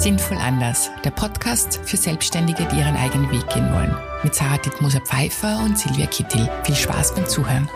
Sinnvoll anders, der Podcast für Selbstständige, die ihren eigenen Weg gehen wollen. Mit Sarah Dittmoser Pfeiffer und Silvia Kittel. Viel Spaß beim Zuhören.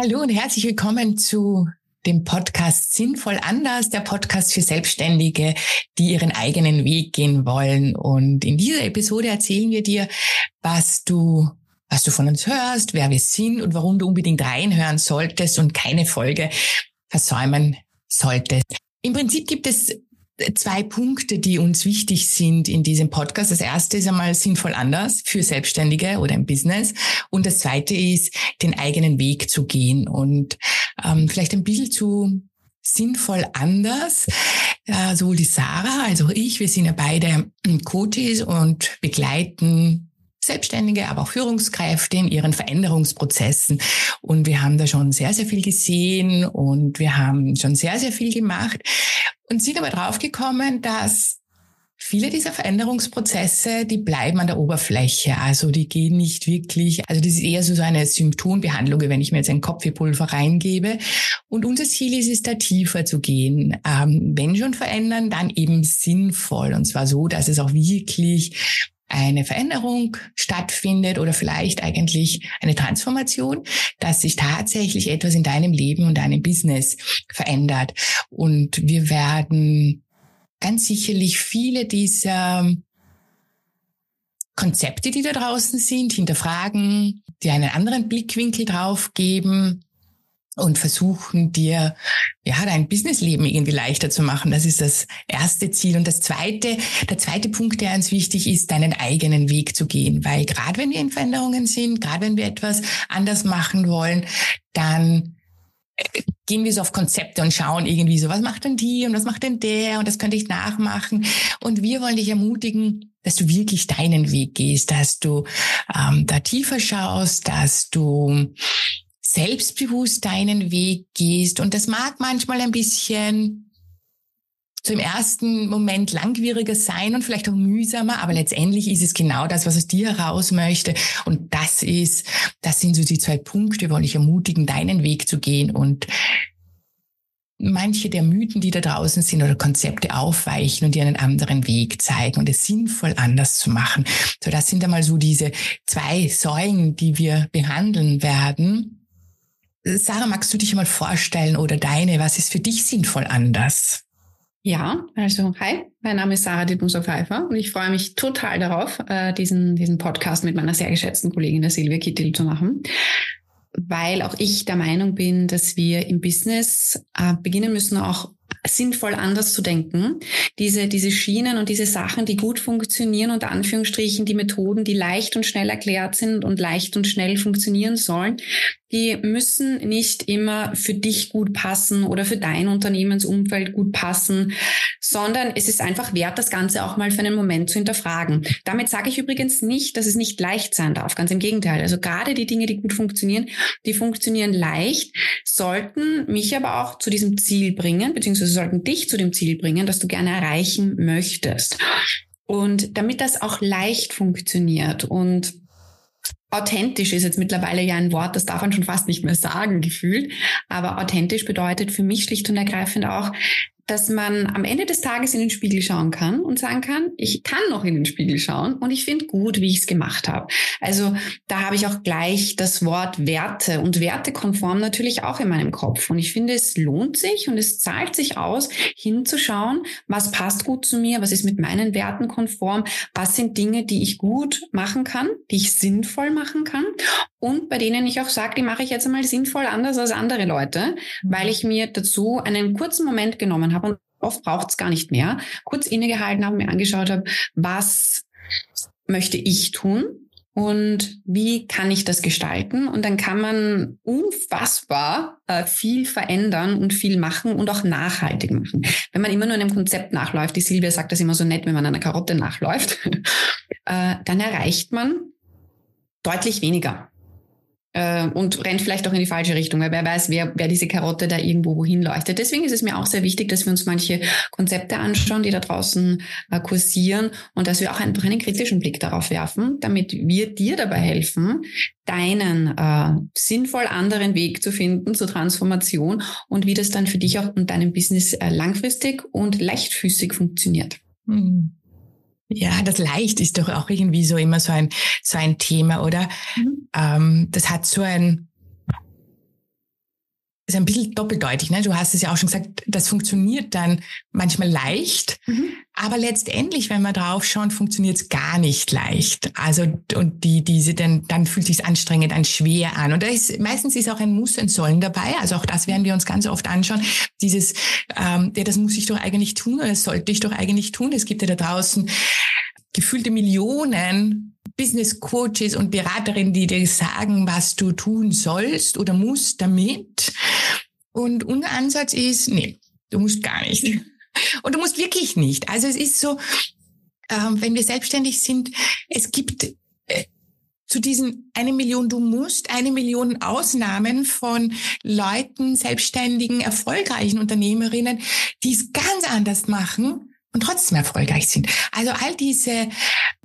Hallo und herzlich willkommen zu dem Podcast Sinnvoll anders, der Podcast für Selbstständige, die ihren eigenen Weg gehen wollen. Und in dieser Episode erzählen wir dir, was du was du von uns hörst, wer wir sind und warum du unbedingt reinhören solltest und keine Folge versäumen solltest. Im Prinzip gibt es zwei Punkte, die uns wichtig sind in diesem Podcast. Das erste ist einmal sinnvoll anders für Selbstständige oder im Business. Und das zweite ist, den eigenen Weg zu gehen und ähm, vielleicht ein bisschen zu sinnvoll anders. Äh, sowohl die Sarah als auch ich, wir sind ja beide Coaches und begleiten Selbstständige, aber auch Führungskräfte in ihren Veränderungsprozessen. Und wir haben da schon sehr, sehr viel gesehen und wir haben schon sehr, sehr viel gemacht und sind aber draufgekommen, dass viele dieser Veränderungsprozesse, die bleiben an der Oberfläche. Also die gehen nicht wirklich, also das ist eher so eine Symptombehandlung, wenn ich mir jetzt ein Kopfwehpulver reingebe. Und unser Ziel ist es, da tiefer zu gehen. Ähm, wenn schon verändern, dann eben sinnvoll. Und zwar so, dass es auch wirklich eine Veränderung stattfindet oder vielleicht eigentlich eine Transformation, dass sich tatsächlich etwas in deinem Leben und deinem Business verändert. Und wir werden ganz sicherlich viele dieser Konzepte, die da draußen sind, hinterfragen, die einen anderen Blickwinkel drauf geben und versuchen dir ja dein Businessleben irgendwie leichter zu machen. Das ist das erste Ziel. Und das zweite, der zweite Punkt, der uns wichtig ist, deinen eigenen Weg zu gehen. Weil gerade wenn wir in Veränderungen sind, gerade wenn wir etwas anders machen wollen, dann äh, gehen wir so auf Konzepte und schauen irgendwie so, was macht denn die und was macht denn der und das könnte ich nachmachen. Und wir wollen dich ermutigen, dass du wirklich deinen Weg gehst, dass du ähm, da tiefer schaust, dass du selbstbewusst deinen Weg gehst. Und das mag manchmal ein bisschen im ersten Moment langwieriger sein und vielleicht auch mühsamer, aber letztendlich ist es genau das, was aus dir heraus möchte. Und das ist, das sind so die zwei Punkte, wo ich ermutigen, deinen Weg zu gehen und manche der Mythen, die da draußen sind oder Konzepte aufweichen und dir einen anderen Weg zeigen und es sinnvoll anders zu machen. So, das sind einmal so diese zwei Säulen, die wir behandeln werden. Sarah, magst du dich mal vorstellen oder deine, was ist für dich sinnvoll anders? Ja, also hi, mein Name ist Sarah Dittmuser Pfeiffer und ich freue mich total darauf, äh, diesen, diesen Podcast mit meiner sehr geschätzten Kollegin der Silvia Kittel zu machen, weil auch ich der Meinung bin, dass wir im Business äh, beginnen müssen, auch sinnvoll anders zu denken. Diese, diese Schienen und diese Sachen, die gut funktionieren, unter Anführungsstrichen, die Methoden, die leicht und schnell erklärt sind und leicht und schnell funktionieren sollen, die müssen nicht immer für dich gut passen oder für dein Unternehmensumfeld gut passen, sondern es ist einfach wert, das Ganze auch mal für einen Moment zu hinterfragen. Damit sage ich übrigens nicht, dass es nicht leicht sein darf. Ganz im Gegenteil. Also gerade die Dinge, die gut funktionieren, die funktionieren leicht, sollten mich aber auch zu diesem Ziel bringen, beziehungsweise sollten dich zu dem Ziel bringen, das du gerne erreichen möchtest. Und damit das auch leicht funktioniert und Authentisch ist jetzt mittlerweile ja ein Wort, das darf man schon fast nicht mehr sagen, gefühlt. Aber authentisch bedeutet für mich schlicht und ergreifend auch, dass man am Ende des Tages in den Spiegel schauen kann und sagen kann, ich kann noch in den Spiegel schauen und ich finde gut, wie ich es gemacht habe. Also da habe ich auch gleich das Wort Werte und wertekonform natürlich auch in meinem Kopf. Und ich finde, es lohnt sich und es zahlt sich aus, hinzuschauen, was passt gut zu mir, was ist mit meinen Werten konform, was sind Dinge, die ich gut machen kann, die ich sinnvoll machen kann und bei denen ich auch sage, die mache ich jetzt einmal sinnvoll anders als andere Leute, weil ich mir dazu einen kurzen Moment genommen habe und oft braucht es gar nicht mehr, kurz innegehalten habe, mir angeschaut habe, was möchte ich tun und wie kann ich das gestalten? Und dann kann man unfassbar äh, viel verändern und viel machen und auch nachhaltig machen. Wenn man immer nur einem Konzept nachläuft, die Silvia sagt das immer so nett, wenn man einer Karotte nachläuft, äh, dann erreicht man deutlich weniger. Äh, und rennt vielleicht auch in die falsche Richtung, weil wer weiß, wer, wer diese Karotte da irgendwo wohin leuchtet. Deswegen ist es mir auch sehr wichtig, dass wir uns manche Konzepte anschauen, die da draußen äh, kursieren und dass wir auch einfach einen kritischen Blick darauf werfen, damit wir dir dabei helfen, deinen äh, sinnvoll anderen Weg zu finden zur Transformation und wie das dann für dich auch und deinem Business äh, langfristig und leichtfüßig funktioniert. Mhm. Ja, das Leicht ist doch auch irgendwie so immer so ein, so ein Thema, oder? Mhm. Ähm, das hat so ein, ist ein bisschen doppeldeutig. Ne? Du hast es ja auch schon gesagt, das funktioniert dann manchmal leicht, mhm. aber letztendlich, wenn wir drauf schauen, funktioniert es gar nicht leicht. Also und die diese dann dann fühlt sich anstrengend, an schwer an. Und da ist meistens ist auch ein Muss, ein Sollen dabei. Also auch das werden wir uns ganz oft anschauen. Dieses, ähm, ja, das muss ich doch eigentlich tun oder das sollte ich doch eigentlich tun. Es gibt ja da draußen gefühlte Millionen Business Coaches und Beraterinnen, die dir sagen, was du tun sollst oder musst damit. Und unser Ansatz ist, nee, du musst gar nicht. Und du musst wirklich nicht. Also es ist so, äh, wenn wir selbstständig sind, es gibt äh, zu diesen eine Million du musst, eine Million Ausnahmen von Leuten, selbstständigen, erfolgreichen Unternehmerinnen, die es ganz anders machen und trotzdem erfolgreich sind. Also all diese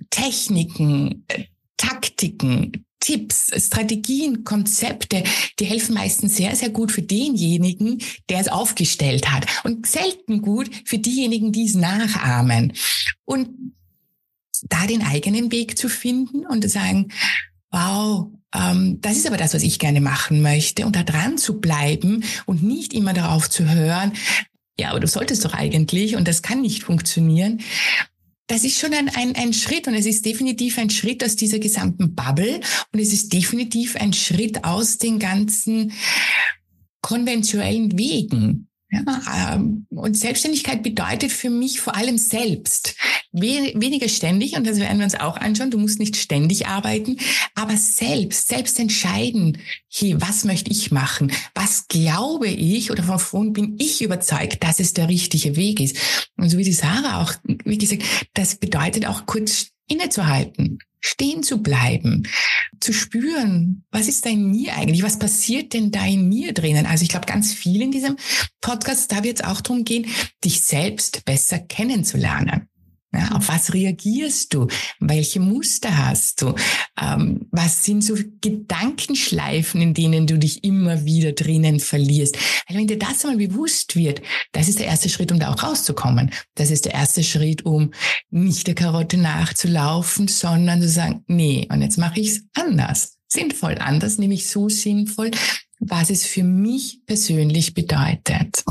Techniken, äh, Taktiken, Tipps, Strategien, Konzepte, die helfen meistens sehr, sehr gut für denjenigen, der es aufgestellt hat und selten gut für diejenigen, die es nachahmen. Und da den eigenen Weg zu finden und zu sagen, wow, ähm, das ist aber das, was ich gerne machen möchte und da dran zu bleiben und nicht immer darauf zu hören, ja, aber du solltest doch eigentlich und das kann nicht funktionieren. Das ist schon ein, ein, ein Schritt und es ist definitiv ein Schritt aus dieser gesamten Bubble und es ist definitiv ein Schritt aus den ganzen konventionellen Wegen. Ja, ähm, und Selbstständigkeit bedeutet für mich vor allem selbst. Weniger ständig, und das werden wir uns auch anschauen, du musst nicht ständig arbeiten, aber selbst, selbst entscheiden, hey, was möchte ich machen? Was glaube ich oder wovon bin ich überzeugt, dass es der richtige Weg ist? Und so wie die Sarah auch, wie gesagt, das bedeutet auch kurz innezuhalten stehen zu bleiben, zu spüren, was ist da in mir eigentlich, was passiert denn da in mir drinnen? Also ich glaube, ganz viel in diesem Podcast, da wird es auch darum gehen, dich selbst besser kennenzulernen. Ja, auf was reagierst du? Welche Muster hast du? Ähm, was sind so Gedankenschleifen, in denen du dich immer wieder drinnen verlierst? Weil wenn dir das einmal bewusst wird, das ist der erste Schritt, um da auch rauszukommen. Das ist der erste Schritt, um nicht der Karotte nachzulaufen, sondern zu sagen, nee, und jetzt mache ich es anders. Sinnvoll anders, nämlich so sinnvoll, was es für mich persönlich bedeutet.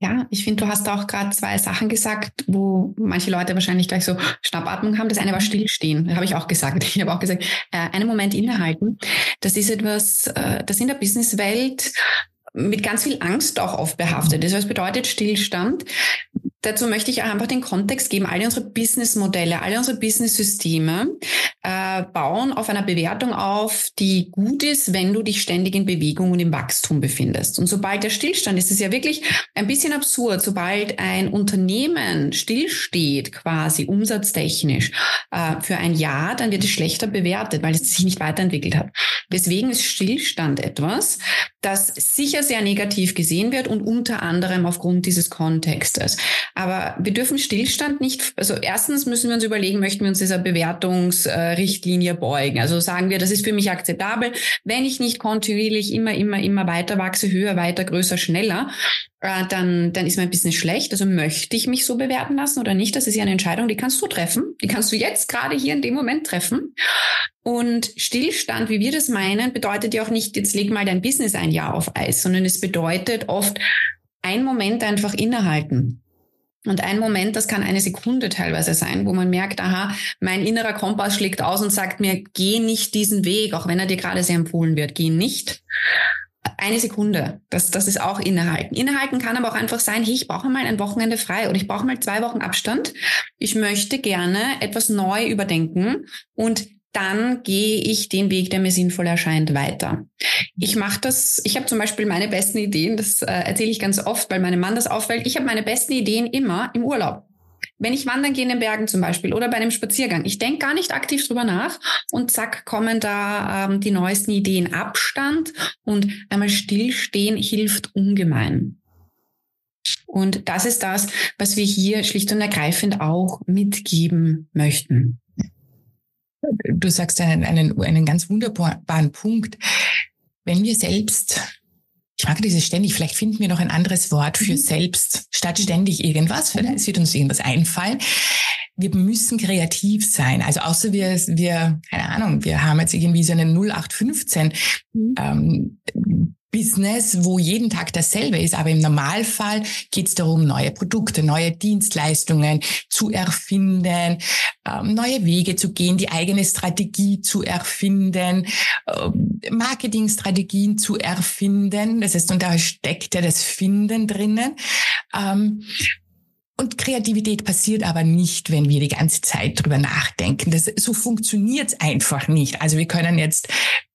Ja, ich finde, du hast auch gerade zwei Sachen gesagt, wo manche Leute wahrscheinlich gleich so Schnappatmung haben. Das eine war Stillstehen, habe ich auch gesagt. Ich habe auch gesagt, äh, einen Moment innehalten. Das ist etwas, äh, das in der Businesswelt mit ganz viel Angst auch oft behaftet ist. Das bedeutet Stillstand. Dazu möchte ich auch einfach den Kontext geben. Alle unsere Businessmodelle, alle unsere Businesssysteme äh, bauen auf einer Bewertung auf, die gut ist, wenn du dich ständig in Bewegung und im Wachstum befindest. Und sobald der Stillstand ist, ist es ja wirklich ein bisschen absurd. Sobald ein Unternehmen stillsteht, quasi umsatztechnisch äh, für ein Jahr, dann wird es schlechter bewertet, weil es sich nicht weiterentwickelt hat. Deswegen ist Stillstand etwas, das sicher sehr negativ gesehen wird und unter anderem aufgrund dieses Kontextes. Aber wir dürfen Stillstand nicht, also erstens müssen wir uns überlegen, möchten wir uns dieser Bewertungsrichtlinie beugen? Also sagen wir, das ist für mich akzeptabel, wenn ich nicht kontinuierlich immer, immer, immer weiter wachse, höher, weiter, größer, schneller, äh, dann, dann ist mein Business schlecht. Also möchte ich mich so bewerten lassen oder nicht? Das ist ja eine Entscheidung, die kannst du treffen. Die kannst du jetzt gerade hier in dem Moment treffen. Und Stillstand, wie wir das meinen, bedeutet ja auch nicht, jetzt leg mal dein Business ein Jahr auf Eis, sondern es bedeutet oft ein Moment einfach innehalten. Und ein Moment, das kann eine Sekunde teilweise sein, wo man merkt, aha, mein innerer Kompass schlägt aus und sagt mir, geh nicht diesen Weg, auch wenn er dir gerade sehr empfohlen wird, geh nicht. Eine Sekunde, das, das ist auch innehalten. Innehalten kann aber auch einfach sein, hey, ich brauche mal ein Wochenende frei oder ich brauche mal zwei Wochen Abstand. Ich möchte gerne etwas neu überdenken und dann gehe ich den Weg, der mir sinnvoll erscheint, weiter. Ich mache das, ich habe zum Beispiel meine besten Ideen, das äh, erzähle ich ganz oft, weil meinem Mann das auffällt. Ich habe meine besten Ideen immer im Urlaub. wenn ich wandern gehe in den Bergen zum Beispiel oder bei einem Spaziergang, ich denke gar nicht aktiv drüber nach und zack, kommen da ähm, die neuesten Ideen. Abstand und einmal stillstehen hilft ungemein. Und das ist das, was wir hier schlicht und ergreifend auch mitgeben möchten. Du sagst einen, einen, einen ganz wunderbaren Punkt. Wenn wir selbst ich mag dieses ständig, vielleicht finden wir noch ein anderes Wort für mhm. selbst, statt ständig irgendwas, vielleicht wird uns irgendwas einfallen. Wir müssen kreativ sein. Also außer wir, wir, keine Ahnung, wir haben jetzt irgendwie so einen 0815 mhm. ähm, Business, wo jeden Tag dasselbe ist, aber im Normalfall geht es darum, neue Produkte, neue Dienstleistungen zu erfinden, ähm, neue Wege zu gehen, die eigene Strategie zu erfinden, ähm, Marketingstrategien zu erfinden. Das heißt, und da steckt ja das Finden drinnen. Ähm, und Kreativität passiert aber nicht, wenn wir die ganze Zeit drüber nachdenken. Das, so funktioniert's einfach nicht. Also wir können jetzt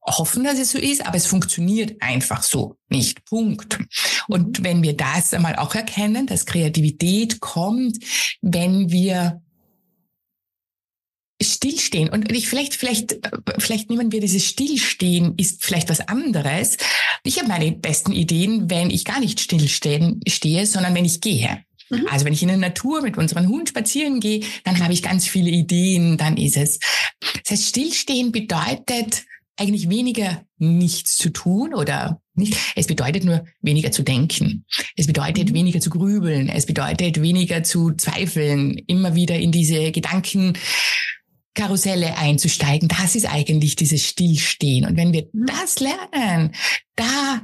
hoffen, dass es so ist, aber es funktioniert einfach so nicht. Punkt. Und mhm. wenn wir das einmal auch erkennen, dass Kreativität kommt, wenn wir Stillstehen. Und ich vielleicht, vielleicht, vielleicht nehmen wir dieses Stillstehen ist vielleicht was anderes. Ich habe meine besten Ideen, wenn ich gar nicht stillstehen stehe, sondern wenn ich gehe. Mhm. Also wenn ich in der Natur mit unserem Hund spazieren gehe, dann habe ich ganz viele Ideen, dann ist es. Das heißt, Stillstehen bedeutet eigentlich weniger nichts zu tun oder nicht. Es bedeutet nur weniger zu denken. Es bedeutet mhm. weniger zu grübeln. Es bedeutet weniger zu zweifeln, immer wieder in diese Gedankenkarusselle einzusteigen. Das ist eigentlich dieses Stillstehen. Und wenn wir mhm. das lernen, da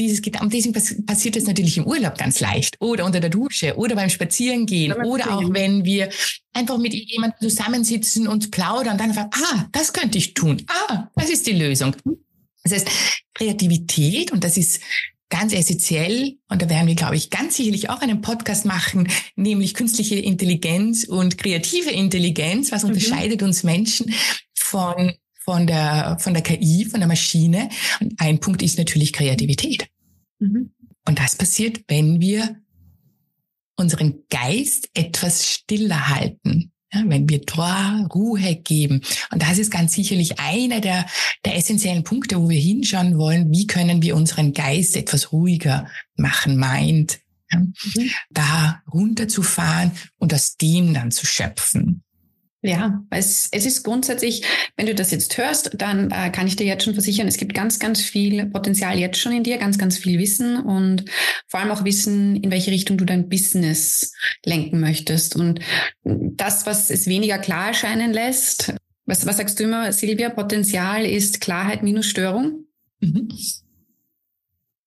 dieses Gedanken, deswegen passiert das natürlich im Urlaub ganz leicht oder unter der Dusche oder beim Spazierengehen oder auch wenn wir einfach mit jemandem zusammensitzen und plaudern, dann einfach, ah, das könnte ich tun. Ah, das ist die Lösung. Das heißt, Kreativität, und das ist ganz essentiell, und da werden wir, glaube ich, ganz sicherlich auch einen Podcast machen, nämlich künstliche Intelligenz und kreative Intelligenz. Was mhm. unterscheidet uns Menschen von von der, von der KI, von der Maschine. Und ein Punkt ist natürlich Kreativität. Mhm. Und das passiert, wenn wir unseren Geist etwas stiller halten. Ja, wenn wir da Ruhe geben. Und das ist ganz sicherlich einer der, der essentiellen Punkte, wo wir hinschauen wollen, wie können wir unseren Geist etwas ruhiger machen, meint, ja, mhm. da runterzufahren und aus dem dann zu schöpfen. Ja, es, es ist grundsätzlich, wenn du das jetzt hörst, dann äh, kann ich dir jetzt schon versichern, es gibt ganz, ganz viel Potenzial jetzt schon in dir, ganz, ganz viel Wissen und vor allem auch Wissen, in welche Richtung du dein Business lenken möchtest. Und das, was es weniger klar erscheinen lässt, was, was sagst du immer, Silvia, Potenzial ist Klarheit minus Störung? Mhm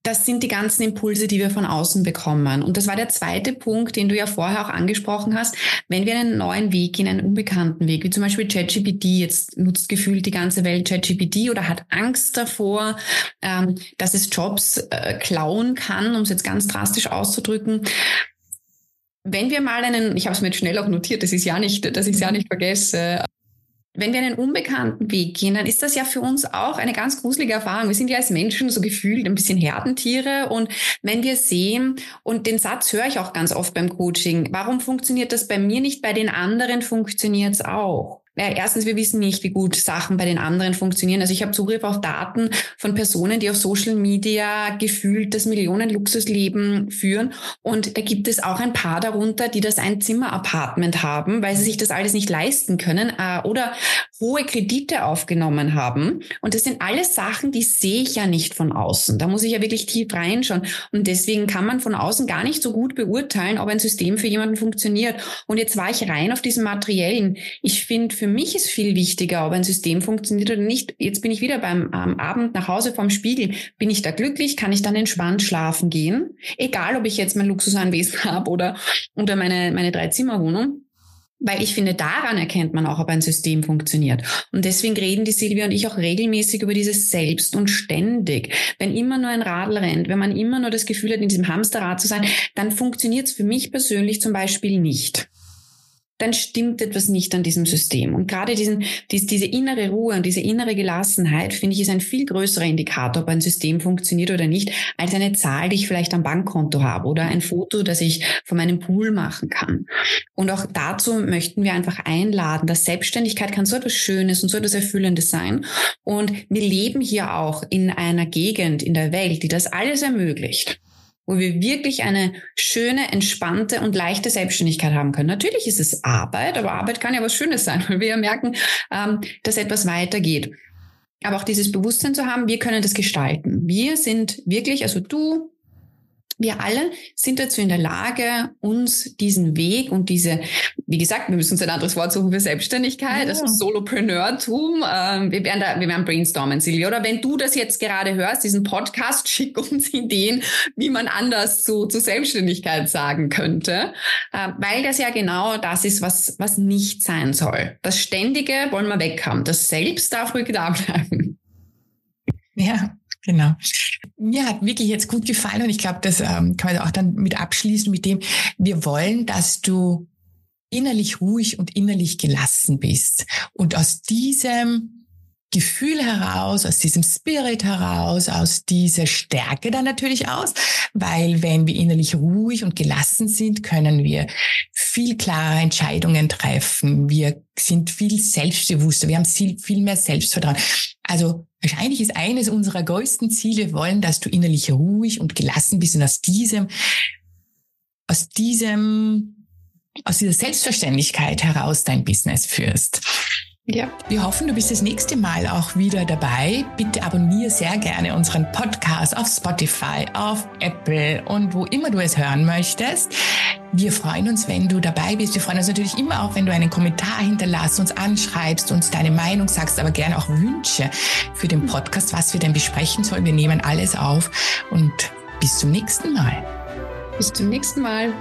das sind die ganzen Impulse, die wir von außen bekommen. Und das war der zweite Punkt, den du ja vorher auch angesprochen hast. Wenn wir einen neuen Weg gehen, einen unbekannten Weg, wie zum Beispiel ChatGPT, jetzt nutzt gefühlt die ganze Welt ChatGPT oder hat Angst davor, ähm, dass es Jobs äh, klauen kann, um es jetzt ganz drastisch auszudrücken. Wenn wir mal einen, ich habe es mir jetzt schnell auch notiert, das ist ja nicht, dass ich es ja nicht vergesse, wenn wir einen unbekannten Weg gehen, dann ist das ja für uns auch eine ganz gruselige Erfahrung. Wir sind ja als Menschen so gefühlt ein bisschen Herdentiere und wenn wir sehen, und den Satz höre ich auch ganz oft beim Coaching, warum funktioniert das bei mir nicht, bei den anderen funktioniert es auch? Ja, erstens, wir wissen nicht, wie gut Sachen bei den anderen funktionieren. Also ich habe Zugriff auf Daten von Personen, die auf Social Media gefühlt das Millionen-Luxusleben führen. Und da gibt es auch ein paar darunter, die das Ein-Zimmer-Apartment haben, weil sie sich das alles nicht leisten können äh, oder hohe Kredite aufgenommen haben. Und das sind alles Sachen, die sehe ich ja nicht von außen. Da muss ich ja wirklich tief reinschauen. Und deswegen kann man von außen gar nicht so gut beurteilen, ob ein System für jemanden funktioniert. Und jetzt war ich rein auf diesen materiellen. Ich finde, für mich ist viel wichtiger, ob ein System funktioniert oder nicht. Jetzt bin ich wieder beim ähm, Abend nach Hause vorm Spiegel. Bin ich da glücklich? Kann ich dann entspannt schlafen gehen? Egal, ob ich jetzt mein Luxusanwesen habe oder, oder meine, meine Drei-Zimmer-Wohnung. Weil ich finde, daran erkennt man auch, ob ein System funktioniert. Und deswegen reden die Silvia und ich auch regelmäßig über dieses Selbst und ständig. Wenn immer nur ein Radl rennt, wenn man immer nur das Gefühl hat, in diesem Hamsterrad zu sein, dann funktioniert es für mich persönlich zum Beispiel nicht dann stimmt etwas nicht an diesem System. Und gerade diesen, dies, diese innere Ruhe und diese innere Gelassenheit, finde ich, ist ein viel größerer Indikator, ob ein System funktioniert oder nicht, als eine Zahl, die ich vielleicht am Bankkonto habe oder ein Foto, das ich von meinem Pool machen kann. Und auch dazu möchten wir einfach einladen, dass Selbstständigkeit kann so etwas Schönes und so etwas Erfüllendes sein. Und wir leben hier auch in einer Gegend in der Welt, die das alles ermöglicht wo wir wirklich eine schöne, entspannte und leichte Selbstständigkeit haben können. Natürlich ist es Arbeit, aber Arbeit kann ja was Schönes sein, weil wir ja merken, ähm, dass etwas weitergeht. Aber auch dieses Bewusstsein zu haben, wir können das gestalten. Wir sind wirklich, also du, wir alle sind dazu in der Lage, uns diesen Weg und diese, wie gesagt, wir müssen uns ein anderes Wort suchen für Selbstständigkeit, ja. also Solopreneurtum. Ähm, wir werden da, wir werden brainstormen, Silvia. Oder wenn du das jetzt gerade hörst, diesen Podcast, schick uns Ideen, wie man anders zu, zu Selbstständigkeit sagen könnte. Äh, weil das ja genau das ist, was, was nicht sein soll. Das Ständige wollen wir weg haben. Das Selbst darf ruhig da bleiben. Ja, Genau. Mir hat wirklich jetzt gut gefallen und ich glaube, das ähm, kann man auch dann mit abschließen mit dem, wir wollen, dass du innerlich ruhig und innerlich gelassen bist. Und aus diesem Gefühl heraus, aus diesem Spirit heraus, aus dieser Stärke dann natürlich aus, weil wenn wir innerlich ruhig und gelassen sind, können wir viel klarer Entscheidungen treffen. Wir sind viel selbstbewusster, wir haben viel, viel mehr Selbstvertrauen. Also wahrscheinlich ist eines unserer größten Ziele, wollen, dass du innerlich ruhig und gelassen bist und aus diesem, aus diesem, aus dieser Selbstverständlichkeit heraus dein Business führst. Ja. Wir hoffen, du bist das nächste Mal auch wieder dabei. Bitte abonniere sehr gerne unseren Podcast auf Spotify, auf Apple und wo immer du es hören möchtest. Wir freuen uns, wenn du dabei bist. Wir freuen uns natürlich immer auch, wenn du einen Kommentar hinterlässt, uns anschreibst, uns deine Meinung sagst, aber gerne auch Wünsche für den Podcast, was wir denn besprechen sollen. Wir nehmen alles auf und bis zum nächsten Mal. Bis zum nächsten Mal.